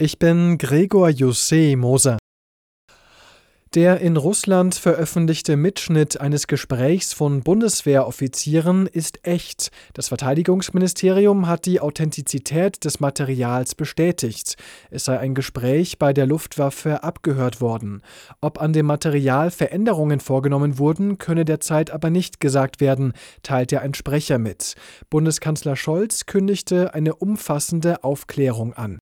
Ich bin Gregor Jussé Moser. Der in Russland veröffentlichte Mitschnitt eines Gesprächs von Bundeswehroffizieren ist echt. Das Verteidigungsministerium hat die Authentizität des Materials bestätigt. Es sei ein Gespräch bei der Luftwaffe abgehört worden. Ob an dem Material Veränderungen vorgenommen wurden, könne derzeit aber nicht gesagt werden, teilte ein Sprecher mit. Bundeskanzler Scholz kündigte eine umfassende Aufklärung an.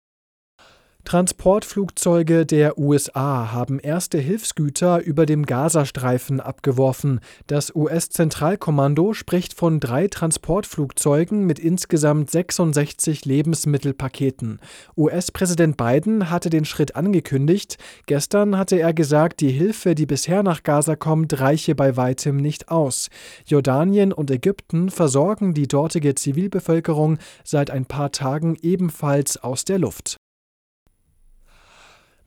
Transportflugzeuge der USA haben erste Hilfsgüter über dem Gazastreifen abgeworfen. Das US-Zentralkommando spricht von drei Transportflugzeugen mit insgesamt 66 Lebensmittelpaketen. US-Präsident Biden hatte den Schritt angekündigt. Gestern hatte er gesagt, die Hilfe, die bisher nach Gaza kommt, reiche bei weitem nicht aus. Jordanien und Ägypten versorgen die dortige Zivilbevölkerung seit ein paar Tagen ebenfalls aus der Luft.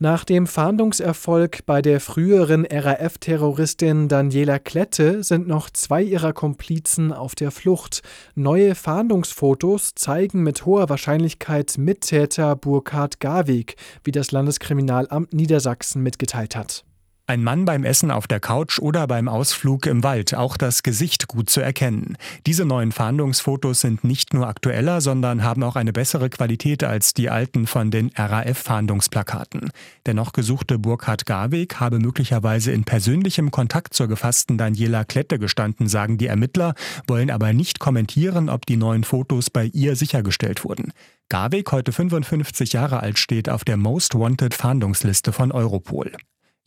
Nach dem Fahndungserfolg bei der früheren RAF-Terroristin Daniela Klette sind noch zwei ihrer Komplizen auf der Flucht. Neue Fahndungsfotos zeigen mit hoher Wahrscheinlichkeit Mittäter Burkhard Garwig, wie das Landeskriminalamt Niedersachsen mitgeteilt hat. Ein Mann beim Essen auf der Couch oder beim Ausflug im Wald, auch das Gesicht gut zu erkennen. Diese neuen Fahndungsfotos sind nicht nur aktueller, sondern haben auch eine bessere Qualität als die alten von den RAF-Fahndungsplakaten. Der noch gesuchte Burkhard Garweg habe möglicherweise in persönlichem Kontakt zur gefassten Daniela Klette gestanden, sagen die Ermittler, wollen aber nicht kommentieren, ob die neuen Fotos bei ihr sichergestellt wurden. Garweg, heute 55 Jahre alt, steht auf der Most Wanted Fahndungsliste von Europol.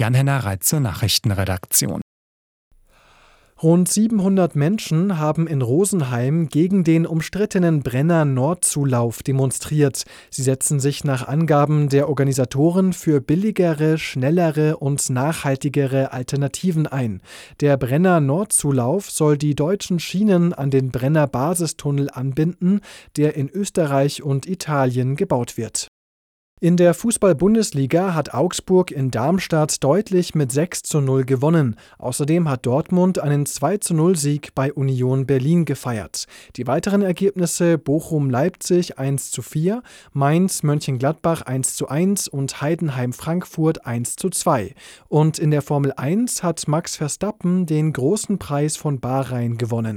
Jan-Henner Reit zur Nachrichtenredaktion. Rund 700 Menschen haben in Rosenheim gegen den umstrittenen Brenner Nordzulauf demonstriert. Sie setzen sich nach Angaben der Organisatoren für billigere, schnellere und nachhaltigere Alternativen ein. Der Brenner Nordzulauf soll die deutschen Schienen an den Brenner Basistunnel anbinden, der in Österreich und Italien gebaut wird. In der Fußball-Bundesliga hat Augsburg in Darmstadt deutlich mit 6 zu 0 gewonnen. Außerdem hat Dortmund einen 2 zu 0 Sieg bei Union Berlin gefeiert. Die weiteren Ergebnisse Bochum-Leipzig 1 zu 4, Mainz-Mönchengladbach 1 zu 1 und Heidenheim-Frankfurt 1 zu 2. Und in der Formel 1 hat Max Verstappen den großen Preis von Bahrain gewonnen.